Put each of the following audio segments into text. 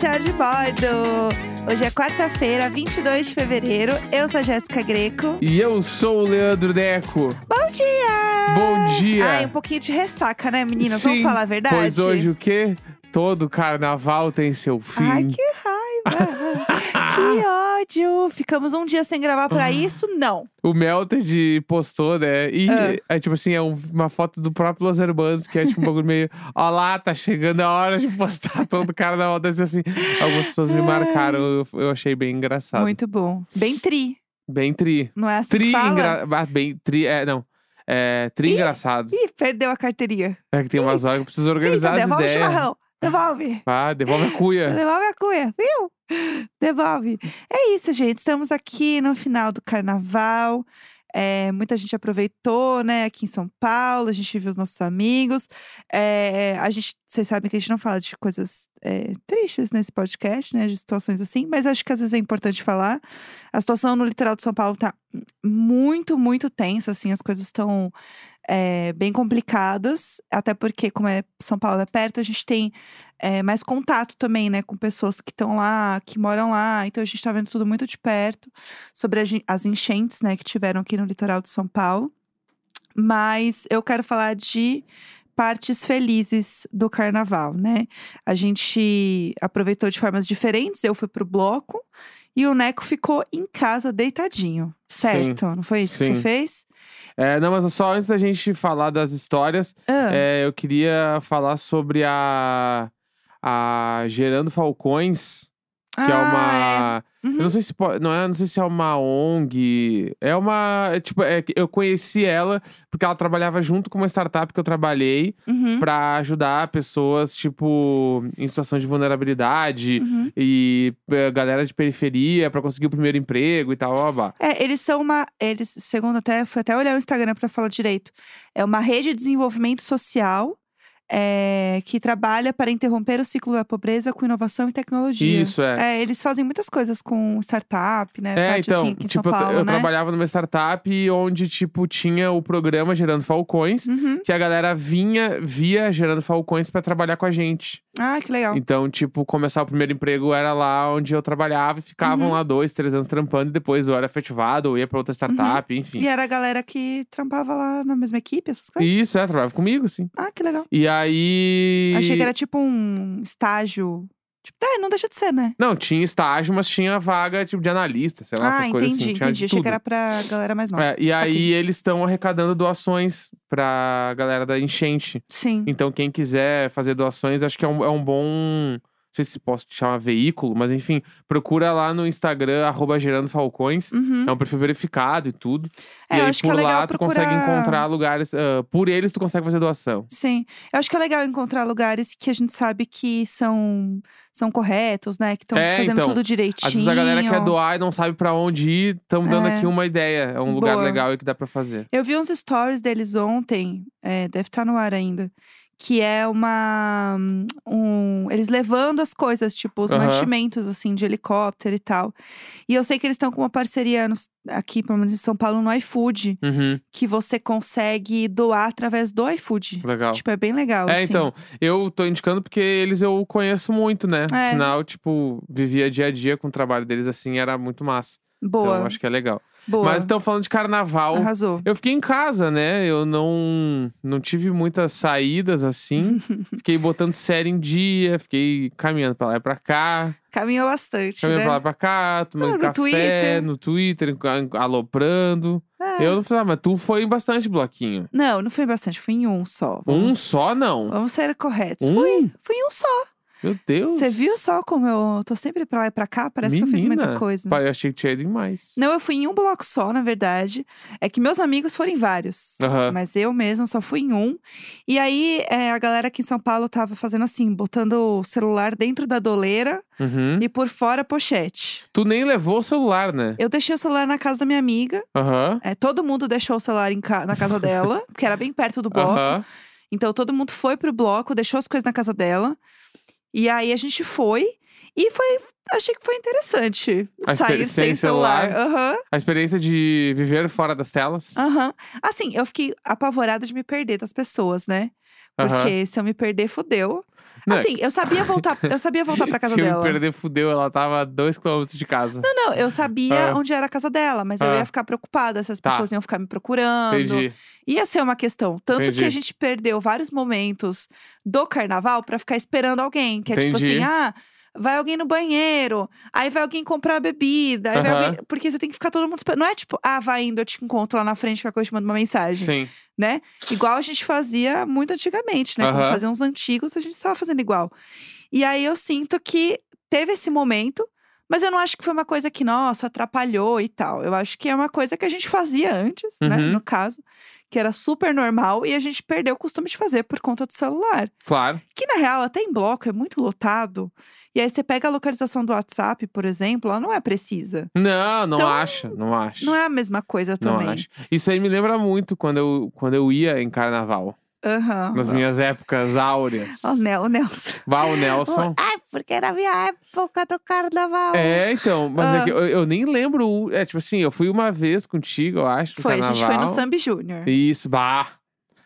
Diário de Bordo. Hoje é quarta-feira, 22 de fevereiro. Eu sou a Jéssica Greco. E eu sou o Leandro Neco. Bom dia! Bom dia! Ai, um pouquinho de ressaca, né, meninas? Vamos falar a verdade? Pois hoje o quê? Todo carnaval tem seu fim. Ai, que raiva! que ódio! Ficamos um dia sem gravar Ah. pra isso? Não. O Melted postou, né? E Ah. é tipo assim, é um- uma foto do próprio Los Hermanos, que é tipo um bagulho meio. Ó lá, tá chegando a hora de postar todo carnaval tem seu fim. Algumas pessoas me marcaram, eu, eu achei bem engraçado. Muito bom. Bem tri, Bem tri. não é assim Tri que fala? engra... ah, Bem tri. É, não. É, tri Ih. engraçado. Ih, perdeu a carteirinha. É que tem umas horas que eu preciso organizar Eita, as devolve o ideias. chimarrão. Devolve. Ah, devolve a cuia. Devolve a cuia, viu? Devolve. É isso, gente. Estamos aqui no final do carnaval. É, muita gente aproveitou, né, aqui em São Paulo, a gente viu os nossos amigos. É, a gente, vocês sabem que a gente não fala de coisas é, tristes nesse podcast, né, de situações assim, mas acho que às vezes é importante falar. A situação no litoral de São Paulo tá muito, muito tensa, assim, as coisas estão é, bem complicadas, até porque, como é São Paulo é perto, a gente tem é, mais contato também, né, com pessoas que estão lá, que moram lá. Então a gente tá vendo tudo muito de perto sobre as enchentes, né, que tiveram aqui no litoral de São Paulo. Mas eu quero falar de partes felizes do carnaval, né? A gente aproveitou de formas diferentes. Eu fui pro bloco e o Neco ficou em casa deitadinho, certo? Não foi isso que Sim. você fez? É, não, mas só antes da gente falar das histórias, Ah, é, eu queria falar sobre a, a Gerando Falcões, que é ah, uma. é. Uhum. Eu não sei se pode, não é, não sei se é uma ONG. É uma, é, tipo, é eu conheci ela porque ela trabalhava junto com uma startup que eu trabalhei Uhum. pra ajudar pessoas tipo em situação de vulnerabilidade Uhum. e eh, galera de periferia pra conseguir o primeiro emprego e tal, ó, bah. É, eles são uma. Eles, segundo até, fui até olhar o Instagram para falar direito. É uma rede de desenvolvimento social é, que trabalha para interromper o ciclo da pobreza com inovação e tecnologia. Isso é. É, eles fazem muitas coisas com startup, né? É, parte então, assim, tipo, Paulo, eu né? trabalhava numa startup onde, tipo, tinha o programa Gerando Falcões, Uhum. que a galera vinha via Gerando Falcões pra trabalhar com a gente. Ah, que legal. Então, tipo, começar o primeiro emprego era lá onde eu trabalhava e ficavam Uhum. lá dois, três anos trampando e depois eu era efetivado ou ia pra outra startup, enfim. Uhum. E era a galera que trampava lá na mesma equipe, essas coisas? Isso, é, trabalhava comigo, sim. Ah, que legal. E aí. Achei que era tipo um estágio. Tipo, é, não deixa de ser, né? Não, tinha estágio, mas tinha vaga, tipo, de analista, sei lá, ah, essas coisas entendi, assim. Tinha entendi. Achei que era pra galera mais nova. É, e aí Saquei. eles estão arrecadando doações pra galera da enchente. Sim. Então, quem quiser fazer doações, acho que é um, é um bom. Não sei se posso te chamar veículo, mas enfim, procura lá no Instagram, arroba Gerando Falcões. Uhum. É um perfil verificado e tudo. É, e eu aí, acho por que é legal lá, tu consegue procurar- encontrar lugares. ah, por eles, tu consegue fazer doação. Sim. Eu acho que é legal encontrar lugares que a gente sabe que são, são corretos, né? Que estão É, fazendo então, tudo direitinho. Às vezes a galera quer doar e não sabe pra onde ir, estamos dando É. aqui uma ideia. É um lugar Boa. legal aí que dá pra fazer. Eu vi uns stories deles ontem, é, deve estar no ar ainda. Que é uma. Um, eles levando as coisas, tipo, os Aham. mantimentos, assim, de helicóptero e tal. E eu sei que eles estão com uma parceria no- aqui, pelo menos em São Paulo, no iFood, Uhum, que você consegue doar através do iFood. legal. Tipo, é bem legal. É, assim. então, eu tô indicando porque eles eu conheço muito, né? É. Afinal, tipo, vivia dia a dia com o trabalho deles assim, era muito massa. Boa, Então, acho que é legal. Boa. Mas então, falando de carnaval, Arrasou. eu fiquei em casa, né? Eu não, não tive muitas saídas assim. fiquei botando série em dia, fiquei caminhando pra lá e pra cá. Caminhou bastante, Caminhando né? pra lá e pra cá, tomando Ah, no café, Twitter. no Twitter, aloprando. É. Eu não falei, ah, mas tu foi em bastante bloquinho. Não, não foi bastante, fui em um só. Um Vamos, só, não. vamos ser corretos. Um? Fui, fui em um só. Meu Deus. Você viu só como eu tô sempre pra lá e pra cá? Parece que eu fiz muita Menina, coisa. Pai, eu achei que tinha ido em mais. Não, eu fui em um bloco só, na verdade. É que meus amigos foram em vários. Aham. Mas eu mesma só fui em um. E aí, é, a galera aqui em São Paulo tava fazendo assim, botando o celular dentro da doleira Uhum. e por fora a pochete. Tu nem levou o celular, né? Eu deixei o celular na casa da minha amiga. Aham. É, todo mundo deixou o celular ca- na casa dela, porque era bem perto do bloco. Então todo mundo foi pro bloco, deixou as coisas na casa dela. E aí a gente foi e foi. Achei que foi interessante. A Sair sem sem celular. Aham, A experiência de viver fora das telas. aham. Assim, eu fiquei apavorada de me perder das pessoas, né? Porque se eu me perder, fudeu. Não, Assim, eu sabia voltar, eu sabia voltar pra casa Se eu me dela. perder, fudeu. Ela tava a dois quilômetros de casa. Não, não, eu sabia Ah. onde era a casa dela, mas eu Ah. ia ficar preocupada se as Tá. pessoas iam ficar me procurando. Entendi. Ia ser uma questão. Tanto que Entendi. a gente perdeu vários momentos do carnaval pra ficar esperando alguém. Que é tipo Entendi. assim, ah, vai alguém no banheiro, aí vai alguém comprar bebida, aí vai Aham. alguém... Porque você tem que ficar todo mundo esperando. Não é tipo, ah, vai indo, eu te encontro lá na frente, qualquer coisa eu te mando uma mensagem, Sim. né? Igual a gente fazia muito antigamente, né? Quando Aham. fazia uns antigos, a gente estava fazendo igual. E aí eu sinto que teve esse momento, mas eu não acho que foi uma coisa que, nossa, atrapalhou e tal. Eu acho que é uma coisa que a gente fazia antes, né? Uhum. No caso, que era super normal e a gente perdeu o costume de fazer por conta do celular. Claro. Que na real, até em bloco é muito lotado. E aí você pega a localização do WhatsApp, por exemplo, ela não é precisa. Não, não Então, acho. Não acho. Não é a mesma coisa Não também. acho. Isso aí me lembra muito quando eu, quando eu ia em carnaval. Aham. Nas minhas épocas áureas. O Nel- o Nelson. Vá, o Nelson. Ai, porque na minha época do carnaval. É, então, mas é Ah. que eu, eu nem lembro. É, tipo assim, eu fui uma vez contigo, eu acho. Foi, a gente foi no carnaval. Sambi Júnior. Isso, bah.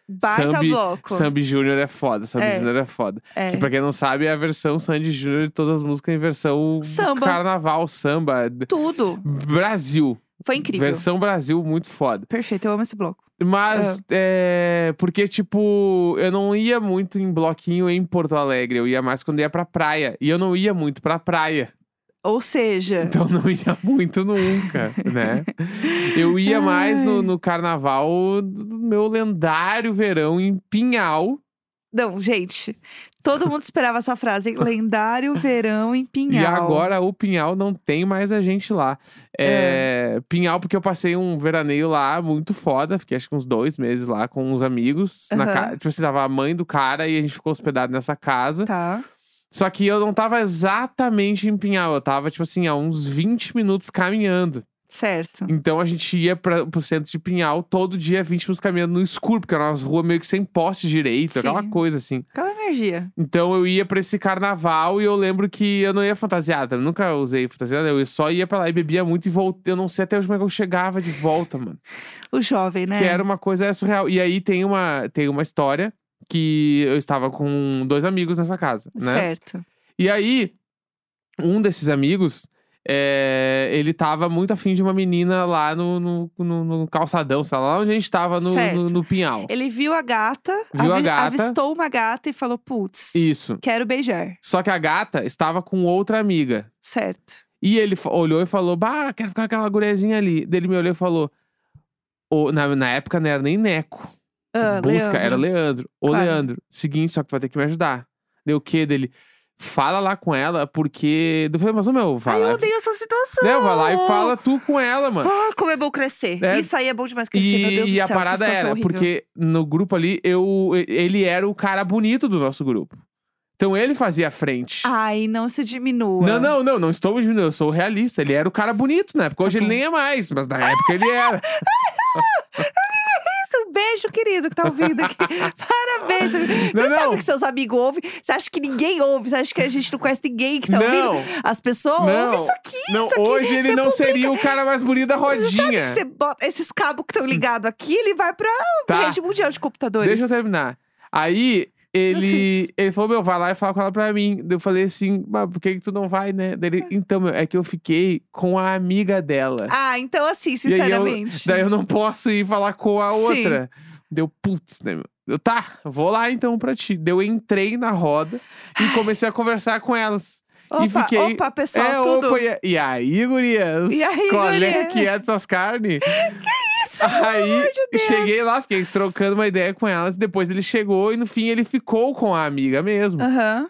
Baita Sambi- bloco. Sambi Júnior é foda, Sambi É. Júnior é foda. É. Que pra quem não sabe, é a versão Sandy Júnior de todas as músicas em versão Samba. carnaval, samba. Tudo. Brasil. Foi incrível. Versão Brasil, muito foda. Perfeito, eu amo esse bloco. Mas, Ah. é. Porque, tipo, eu não ia muito em bloquinho em Porto Alegre. Eu ia mais quando ia pra praia. E eu não ia muito pra praia. Ou seja, Então não ia muito nunca, né? Eu ia mais no, no carnaval do meu lendário verão em Pinhal. Não, gente, todo mundo esperava essa frase, hein? Lendário verão em Pinhal. E agora o Pinhal não tem mais a gente lá. É, Pinhal, porque eu passei um veraneio lá muito foda. Fiquei acho que uns dois meses lá com uns amigos. Na Aham. ca... Tipo assim, tava a mãe do cara e a gente ficou hospedado nessa casa. Tá. Só que eu não tava exatamente em Pinhal. Eu tava, tipo assim, a uns 20 minutos caminhando. Certo. Então a gente ia pra, pro centro de Pinhal todo dia, 20 minutos caminhando no escuro, porque eram umas ruas meio que sem poste direito, aquela Sim. coisa assim. Aquela energia. Então eu ia pra esse carnaval e eu lembro que eu não ia fantasiada, eu nunca usei fantasiada, eu só ia pra lá e bebia muito e voltei. Eu não sei até hoje como é que eu chegava de volta, mano. O jovem, né? Que era uma coisa surreal. E aí tem uma, tem uma história que eu estava com dois amigos nessa casa, né? Certo. E aí, um desses amigos, é, ele tava muito afim de uma menina lá no, no, no- no calçadão, sei lá, onde a gente tava no, no, Pinhal. Ele viu a gata, Viu a gata. avistou uma gata e falou: putz, Isso. quero beijar. Só que a gata estava com outra amiga. Certo. E ele olhou e falou: Bah, quero ficar com aquela gurezinha ali. Daí ele me olhou e falou: "Ô, na, na época não era nem Neco. Ah, Busca, Leandro. era Leandro. Ô, Claro. Leandro, seguinte, só que tu vai ter que me ajudar. Deu o quê dele? Fala lá com ela, porque. Eu falei, mas, meu, vai Ai, eu lá. odeio essa situação. Né, vai lá e fala tu com ela, mano. Ah, como é bom crescer. É. Isso aí é bom demais crescer, meu Deus E, do e a céu, que parada era, horrível. porque no grupo ali, eu, ele era o cara bonito do nosso grupo. Então ele fazia a frente. Ai, não se diminua. Não, não, não, não estou me diminuindo, eu sou realista. Ele era o cara bonito na época. Hoje Tá ele nem é mais, mas na época ele era. Beijo, querido, que tá ouvindo aqui. Parabéns. Você Não, sabe não. que seus amigos ouvem? Você acha que ninguém ouve? Você acha que a gente não conhece ninguém que tá Não. ouvindo? As pessoas Não. ouvem isso aqui. Não, isso aqui. hoje ele Você não publica- seria o cara mais bonito da Você sabe rodinha. que você bota esses cabos que estão ligados aqui, ele vai pra Tá. rede mundial de computadores. Deixa eu terminar. Aí ele, ele falou, meu, vai lá e fala com ela pra mim. Daí Eu falei assim, mas por que, que tu não vai, né? Daí ele, então, meu, é que eu fiquei com a amiga dela. Ah, então assim, E aí eu- sinceramente. daí eu não posso ir falar com a Sim. outra. Deu, putz, né, meu? Eu, tá, vou lá então pra ti. Daí eu entrei na roda e comecei a conversar com elas. Opa, e fiquei- opa, pessoal, é, tudo. opa, e, e aí, gurias? E aí, Qual é que é dessas carnes? Isso, Aí de cheguei lá, fiquei trocando uma ideia com elas. Depois ele chegou e no fim ele ficou com a amiga mesmo. Aham.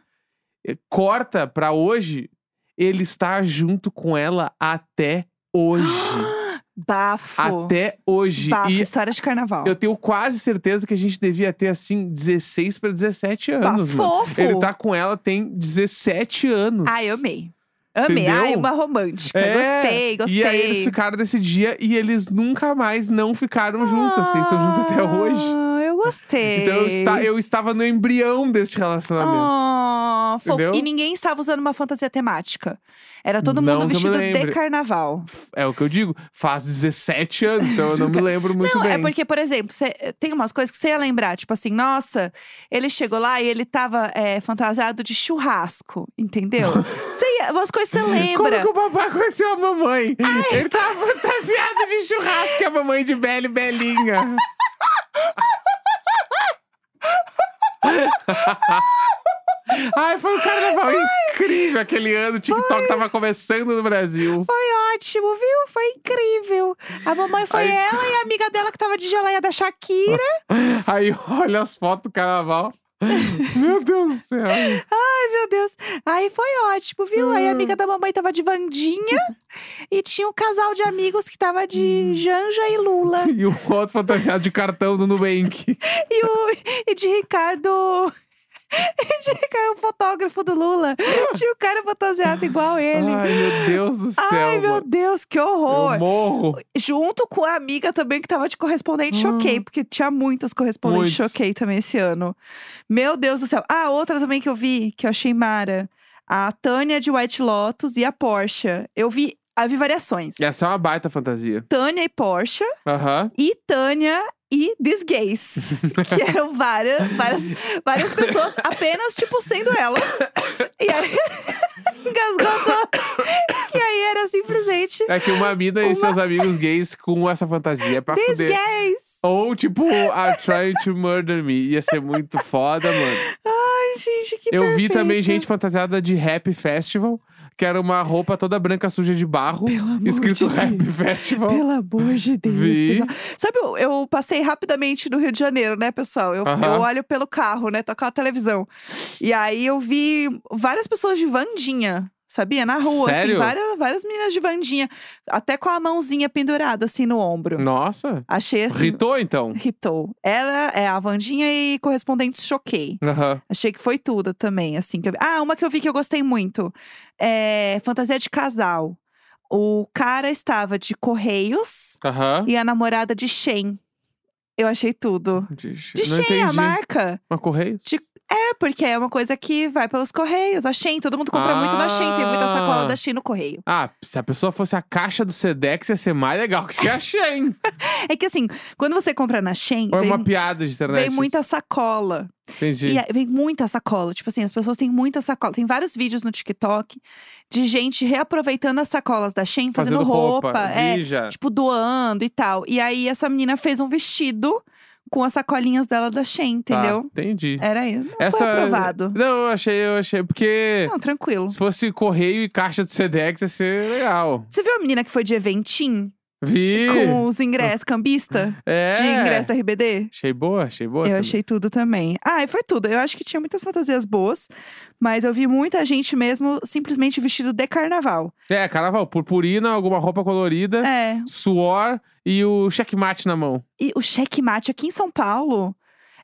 Corta pra hoje, ele está junto com ela até hoje. Bafo. até hoje. Bafo, E história de carnaval. eu tenho quase certeza que a gente devia ter assim 16 pra 17 anos, mano. Bafofo. Ele tá com ela tem 17 anos. Ai, amei. Amei. Entendeu? Ai, uma romântica. É, Gostei, gostei. E aí eles ficaram desse dia e eles nunca mais não ficaram juntos, assim, estão juntos até hoje. Ah, eu gostei. Então eu, esta- eu estava no embrião deste relacionamento. Ah, Aham, fofo. Entendeu? E ninguém estava usando uma fantasia temática. Era todo Não mundo vestido de carnaval. É o que eu digo. Faz 17 anos, então eu não me lembro muito Não, bem. é porque, por exemplo, cê- tem umas coisas que você ia lembrar, tipo assim, nossa, ele chegou lá e ele tava é, fantasiado de churrasco, entendeu? Cê ia- umas coisas que você Como lembra. que o papai conheceu a mamãe? Ele tava fantasiado de churrasco e a mamãe de Bela e Belinha. Ai, foi um carnaval incrível aquele ano. O TikTok tava começando no Brasil. Foi ótimo, viu? Foi incrível. A mamãe foi Aí- ela e a amiga dela que tava de geleia da Shakira. Aí olha as fotos do carnaval. Meu Deus do céu. Ai, meu Deus. Aí foi ótimo, viu? Aí a Ah. amiga da mamãe tava de Vandinha e tinha um casal de amigos que tava de Janja e Lula. E o outro fantasiado de cartão do Nubank. E, o, e de Ricardo. E Ricardo, o fotógrafo do Lula. Tinha um cara fantasiado igual ele. Ai, meu Deus do céu. Ai, meu. Deus, que horror! Eu morro. Junto com a amiga também que tava de correspondente Hum. choquei, porque tinha muitas correspondentes Muitos. choquei também esse ano. Meu Deus do céu. Ah, outra também que eu vi, que eu achei mara. A Tânia de White Lotus e a Porsche. Eu vi, vi variações. Essa é uma baita fantasia. Tânia e Porsche Aham. e Tânia e These Gays. que eram várias, várias, várias pessoas apenas, tipo, sendo elas. E aí, engasgou. E aí era simplesmente É que uma mina e Uma- seus amigos gays com essa fantasia pra These fuder. Gays. Ou tipo, are trying to murder me. Ia ser muito foda, mano. Ai, gente, que Eu vi também perfeito. gente fantasiada de Happy Festival, que era uma roupa toda branca suja de barro, Pelo amor escrito de Happy Deus. Festival. Pelo amor de Deus, Vi. pessoal. Sabe, eu, eu passei rapidamente no Rio de Janeiro, né, pessoal? Eu, Aham. eu olho pelo carro, né? Com a televisão. E aí eu vi várias pessoas de Vandinha. Sabia? Na rua, Sério? assim, várias, várias meninas de Vandinha, até com a mãozinha pendurada, assim, no ombro. Nossa. Achei assim. Ritou então. Ritou. Ela é a Vandinha e correspondente choquei. Aham. Achei que foi tudo também, assim. que eu. Ah, uma que eu vi que eu gostei muito. É fantasia de casal. O cara estava de Correios Aham. e a namorada de Shein. Eu achei tudo. De, De não Shein, a marca. Uma correio? É, porque é uma coisa que vai pelos Correios. A Shein, todo mundo compra muito na Shein. Tem muita sacola Ah. da Shein no Correio. Ah, se a pessoa fosse a caixa do Sedex, ia ser mais legal que se a Shein. É que assim, quando você compra na Shein, Ou é uma piada de internet. vem muita sacola. Entendi. E vem muita sacola. Tipo assim, as pessoas têm muita sacola. Tem vários vídeos no TikTok de gente reaproveitando as sacolas da Shein, fazendo, roupa. é, Vi já. tipo, doando e tal. E aí essa menina fez um vestido com as sacolinhas dela da Shein, Tá, entendeu? entendi. Era isso. Não Essa... foi aprovado. Não, eu achei, eu achei. Porque Não, tranquilo. se fosse correio e caixa de Sedex, ia ser legal. Você viu a menina que foi de eventim? Vi. Com os ingressos, cambista? É. De ingresso da RBD? Achei boa, achei boa. Eu também. achei tudo também. Ah, e foi tudo. Eu acho que tinha muitas fantasias boas, mas eu vi muita gente mesmo simplesmente vestido de carnaval. É, carnaval, purpurina, alguma roupa colorida, É. suor e o checkmate na mão. E o checkmate aqui em São Paulo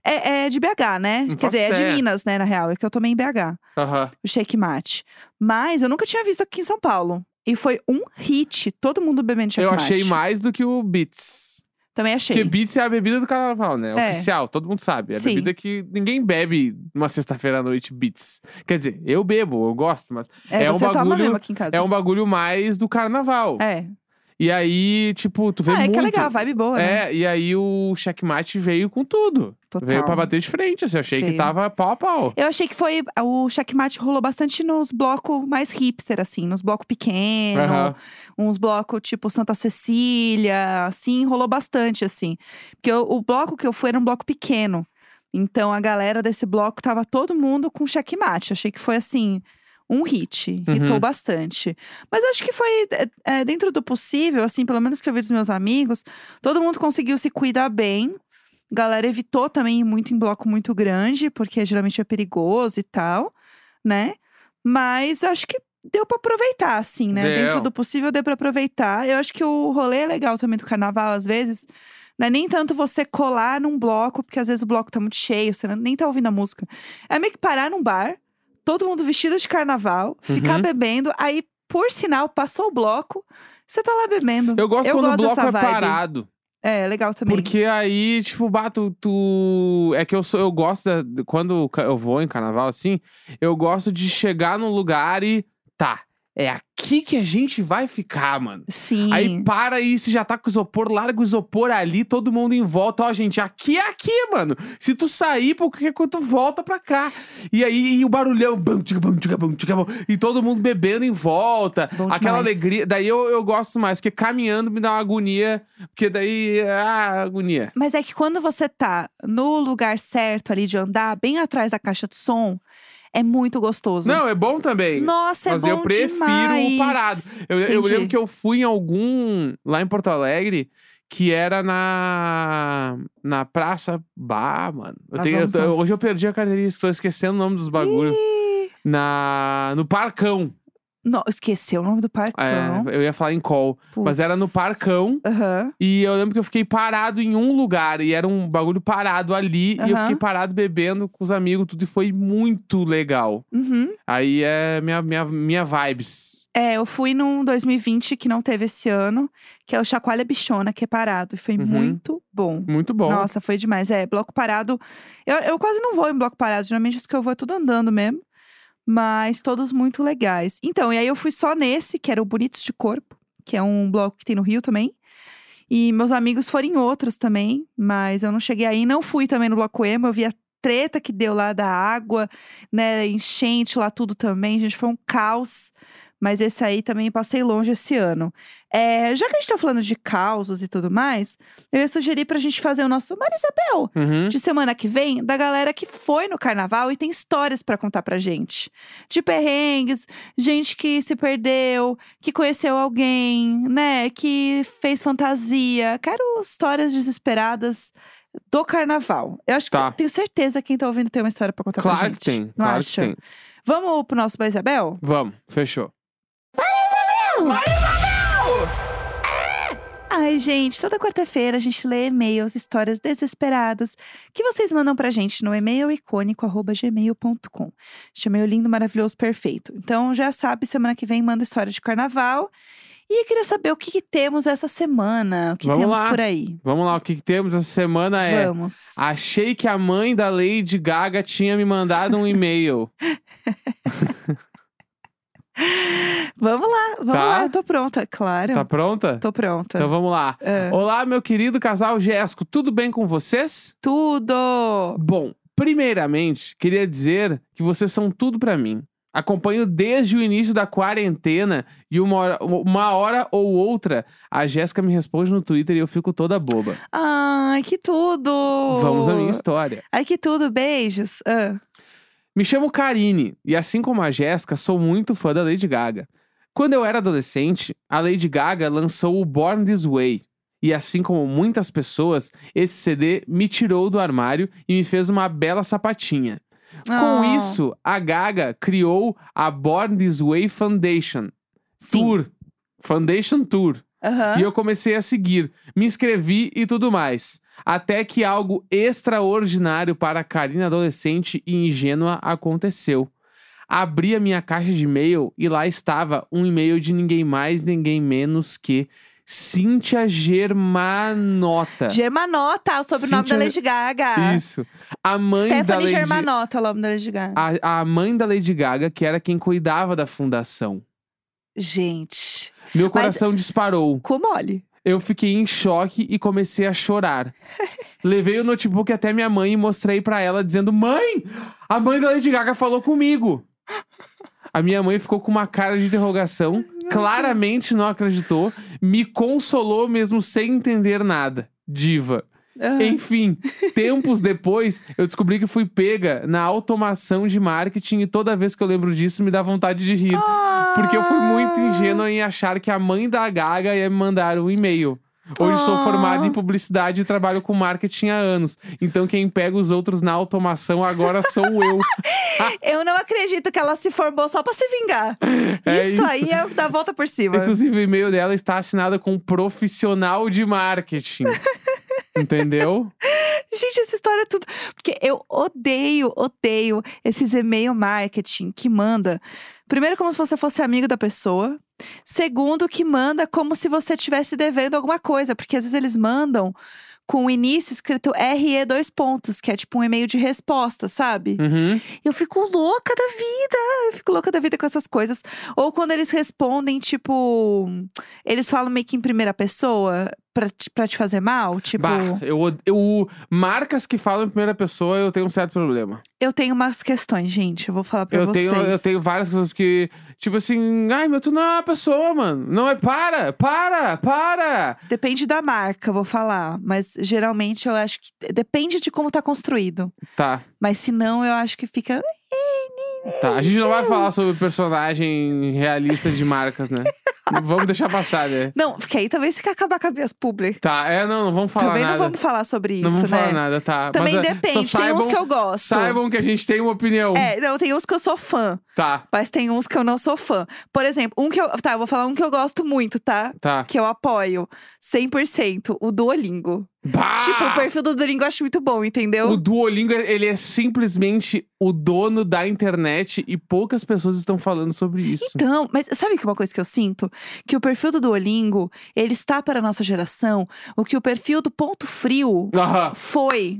é, é de BH, né? Não Quer dizer, é faço de ideia. Minas, né, na real. É que eu tomei em BH, Aham. o checkmate. Mas eu nunca tinha visto aqui em São Paulo. E foi um hit, todo mundo bebendo Eu checkmate. achei mais do que o Beats. Também achei. Porque Beats é a bebida do carnaval, né? É. Oficial, todo mundo sabe. É a Sim. bebida que ninguém bebe numa sexta-feira à noite Beats. Quer dizer, eu bebo, eu gosto, mas É, é um você toma bagulho- mesmo aqui em casa. é um bagulho mais do carnaval. É. E aí, tipo, tu vê Ah, é muito. que é legal, vibe boa, né? É, e aí o checkmate veio com tudo. Total. Veio pra bater de frente, assim. Eu achei que Veio. tava pau a pau. Eu achei que foi. O checkmate rolou bastante nos blocos mais hipster, assim, nos blocos pequenos, uns blocos tipo Santa Cecília, assim, rolou bastante, assim. Porque o, o bloco que eu fui era um bloco pequeno. Então a galera desse bloco tava todo mundo com checkmate. Achei que foi assim. Um hit, Uhum. hitou bastante. Mas acho que foi é, é, dentro do possível, assim, pelo menos que eu vi dos meus amigos, todo mundo conseguiu se cuidar bem. Galera evitou também ir muito em bloco muito grande, porque geralmente é perigoso e tal, né? Mas acho que deu pra aproveitar, assim, né? Deu. Dentro do possível deu pra aproveitar. Eu acho que o rolê é legal também do carnaval, às vezes. Não é nem tanto você colar num bloco, porque às vezes o bloco tá muito cheio, você nem tá ouvindo a música. É meio que parar num bar, todo mundo vestido de carnaval, ficar Uhum. bebendo, aí, por sinal, passou o bloco, você tá lá bebendo. Eu gosto Eu quando gosto o bloco é vibe. parado. É, legal também. Porque aí, tipo, bato, tu. É que eu sou, eu gosto da- quando eu vou em carnaval, assim, eu gosto de chegar num lugar e. Tá, é aqui que a gente vai ficar, mano. Sim. Aí para aí, se já tá com isopor, larga o isopor ali, todo mundo em volta. Ó, gente, aqui é aqui, mano. Se tu sair, por qualquer coisa, tu volta pra cá. E aí, e o barulhão, bum, tchica, bum, tchica, bum, bum, e todo mundo bebendo em volta. Bom Aquela demais. alegria. Daí eu, eu gosto mais, porque caminhando me dá uma agonia. Porque daí, ah, agonia. Mas é que quando você tá no lugar certo ali de andar, bem atrás da caixa de som, é muito gostoso. Não, é bom também. Nossa, é Mas bom eu prefiro demais. o parado. Eu, eu lembro que eu fui em algum lá em Porto Alegre que era na na Praça Bah, mano. Eu Lá tenho- eu hoje eu perdi a carteirinha, estou esquecendo o nome dos bagulhos. Na no Parcão. Não, esqueceu o nome do parcão. É, eu ia falar em call, mas era no Puts. Parcão. Aham. E eu lembro que eu fiquei parado em um lugar e era um bagulho parado ali e eu fiquei parado bebendo com os amigos, tudo e foi muito legal. Uhum. Aí é minha minha minha vibes. É, eu fui num 2020 que não teve esse ano, que é o Chacoalha Bichona, que é parado. E foi Uhum. muito bom. Muito bom. Nossa, foi demais. É, bloco parado. Eu, eu quase não vou em bloco parado. Geralmente os que eu vou é tudo andando mesmo. Mas todos muito legais. Então, e aí eu fui só nesse, que era o Bonitos de Corpo, que é um bloco que tem no Rio também. E meus amigos foram em outros também, mas eu não cheguei aí. Não fui também no bloco emo. Eu vi a treta que deu lá da água, né? Enchente lá, tudo também. Gente, foi um caos. Mas esse aí também passei longe esse ano. É, já que a gente tá falando de causos e tudo mais, eu ia sugerir pra gente fazer o nosso Marisabel Uhum. de semana que vem da galera que foi no carnaval e tem histórias pra contar pra gente. De perrengues, gente que se perdeu, que conheceu alguém, né, que fez fantasia. Quero histórias desesperadas do carnaval. Eu acho Tá. que tenho certeza que quem tá ouvindo tem uma história pra contar pra Claro gente. que tem, Não claro acha? que tem. Vamos pro nosso Isabel? Vamos, fechou. Ai, gente, toda quarta-feira a gente lê e-mails, histórias desesperadas que vocês mandam pra gente no e-mail icônico.gmail.com. Este e-mail lindo, maravilhoso, perfeito. Então já sabe, semana que vem manda história de carnaval. E eu queria saber o que, que temos essa semana, o que Vamos temos lá. por aí. Vamos lá, o que, que temos essa semana é. Vamos. Achei que a mãe da Lady Gaga tinha me mandado um e-mail. Vamos lá, vamos Tá? lá, eu tô pronta, claro. tá pronta? Tô pronta. Então vamos lá. É. Olá, meu querido casal Jéssico, tudo bem com vocês? Tudo! Bom, primeiramente, queria dizer que vocês são tudo pra mim. Acompanho desde o início da quarentena e uma hora, uma hora ou outra a Jéssica me responde no Twitter e eu fico toda boba. Ai, que tudo! Vamos à minha história. Ai, que tudo, beijos. Ah. Me chamo Karine e, assim como a Jéssica, sou muito fã da Lady Gaga. Quando eu era adolescente, a Lady Gaga lançou o Born This Way. E assim como muitas pessoas, esse CD me tirou do armário e me fez uma bela sapatinha. Com Ah, isso, a Gaga criou a Born This Way Foundation sim. Tour. Foundation Tour. Aham. E eu comecei a seguir, me inscrevi e tudo mais. Até que algo extraordinário para a Karina adolescente e ingênua aconteceu. Abri a minha caixa de e-mail e lá estava um e-mail de ninguém mais, ninguém menos que Cíntia Germanota. Germanota, o sobrenome Cíntia- da Lady Gaga. Isso. A mãe da Stephanie Lady... Germanota, o nome da Lady Gaga. A, a mãe da Lady Gaga, que era quem cuidava da fundação. Gente, Meu coração disparou. com mole. Eu fiquei em choque e comecei a chorar. Levei o notebook até minha mãe e mostrei pra ela, dizendo: Mãe, a mãe da Lady Gaga falou comigo. A minha mãe ficou com uma cara de interrogação, claramente não acreditou, me consolou mesmo sem entender nada. Diva. Ah, Enfim, tempos depois, eu descobri que fui pega na automação de marketing e toda vez que eu lembro disso me dá vontade de rir. Porque eu fui muito Ah. ingênua em achar que a mãe da Gaga ia me mandar um e-mail. Hoje sou Ah. formada em publicidade e trabalho com marketing há anos. Então quem pega os outros na automação agora sou eu. Eu não acredito que ela se formou só pra se vingar. É isso, isso. aí é dar volta por cima. Inclusive o e-mail dela está assinado com profissional de marketing. Entendeu? Gente, essa história é tudo. Porque eu odeio, odeio esses e-mail marketing que manda. Primeiro, como se você fosse amigo da pessoa. Segundo, que manda como se você estivesse devendo alguma coisa. Porque às vezes eles mandam com o início escrito RE dois pontos, que é tipo um e-mail de resposta, sabe? Uhum. Eu fico louca da vida. Eu fico louca da vida com essas coisas. Ou quando eles respondem, tipo. Eles falam meio que em primeira pessoa pra te, pra te fazer mal. Tipo, Bah, eu, eu. Marcas que falam em primeira pessoa, eu tenho um certo problema. eu tenho umas questões, gente. Eu vou falar pra Eu vocês. tenho, eu tenho várias coisas que. Tipo assim, ai, meu, tu não é uma pessoa, mano. Não é. Para! Para! Para! Depende da marca, eu vou falar. Mas geralmente eu acho que. Depende de como tá construído. Tá, Mas se não, eu acho que fica. Tá. A gente não vai falar sobre personagem realista de marcas, né? vamos deixar passar, né? Não, porque aí se quer acabar com as minhas publi. Tá, é, não, não vamos falar Também nada. não vamos falar sobre isso, Não vamos né? falar nada, tá. Também Mas, é, depende. só tem uns saibam- que eu gosto. Saibam que a gente tem uma opinião. É, não, tem uns que eu sou fã. Tá, Mas tem uns que eu não sou fã. Por exemplo, um que eu. Tá, eu vou falar um que eu gosto muito, tá? tá. Que eu apoio 100%. O Duolingo. Bah! Tipo, o perfil do Duolingo eu acho muito bom, entendeu? O Duolingo, ele é simplesmente o dono da internet e poucas pessoas estão falando sobre isso. Então, mas sabe que uma coisa que eu sinto? Que o perfil do Duolingo, ele está para a nossa geração o que o perfil do Ponto Frio Aham. foi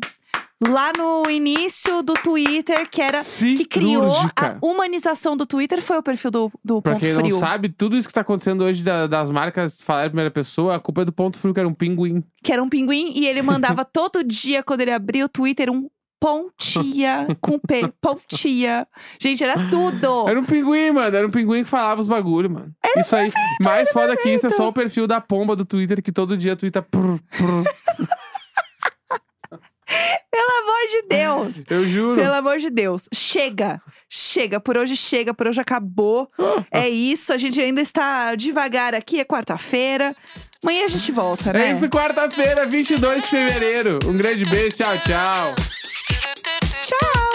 lá no início do Twitter, que era que criou a humanização do Twitter, foi o perfil do, do Pra Ponto quem Frio. não sabe, tudo isso que tá acontecendo hoje da- das marcas falar em primeira pessoa, a culpa é do ponto frio, que era um pinguim. Que era um pinguim e ele mandava todo dia, quando ele abria o Twitter, um pontia com P, pontia. Gente, era tudo. Era um pinguim, mano. Era um pinguim que falava os bagulho, mano. isso aí, mais foda que isso, é só o perfil da pomba do Twitter que todo dia twitta. prr, prr. De Deus. Eu juro. Pelo amor de Deus. Chega. Chega. Por hoje chega. Por hoje acabou. É isso. A gente ainda está devagar aqui. É quarta-feira. Amanhã a gente volta, né? É isso, quarta-feira, 22 de fevereiro. Um grande beijo, tchau, tchau. Tchau.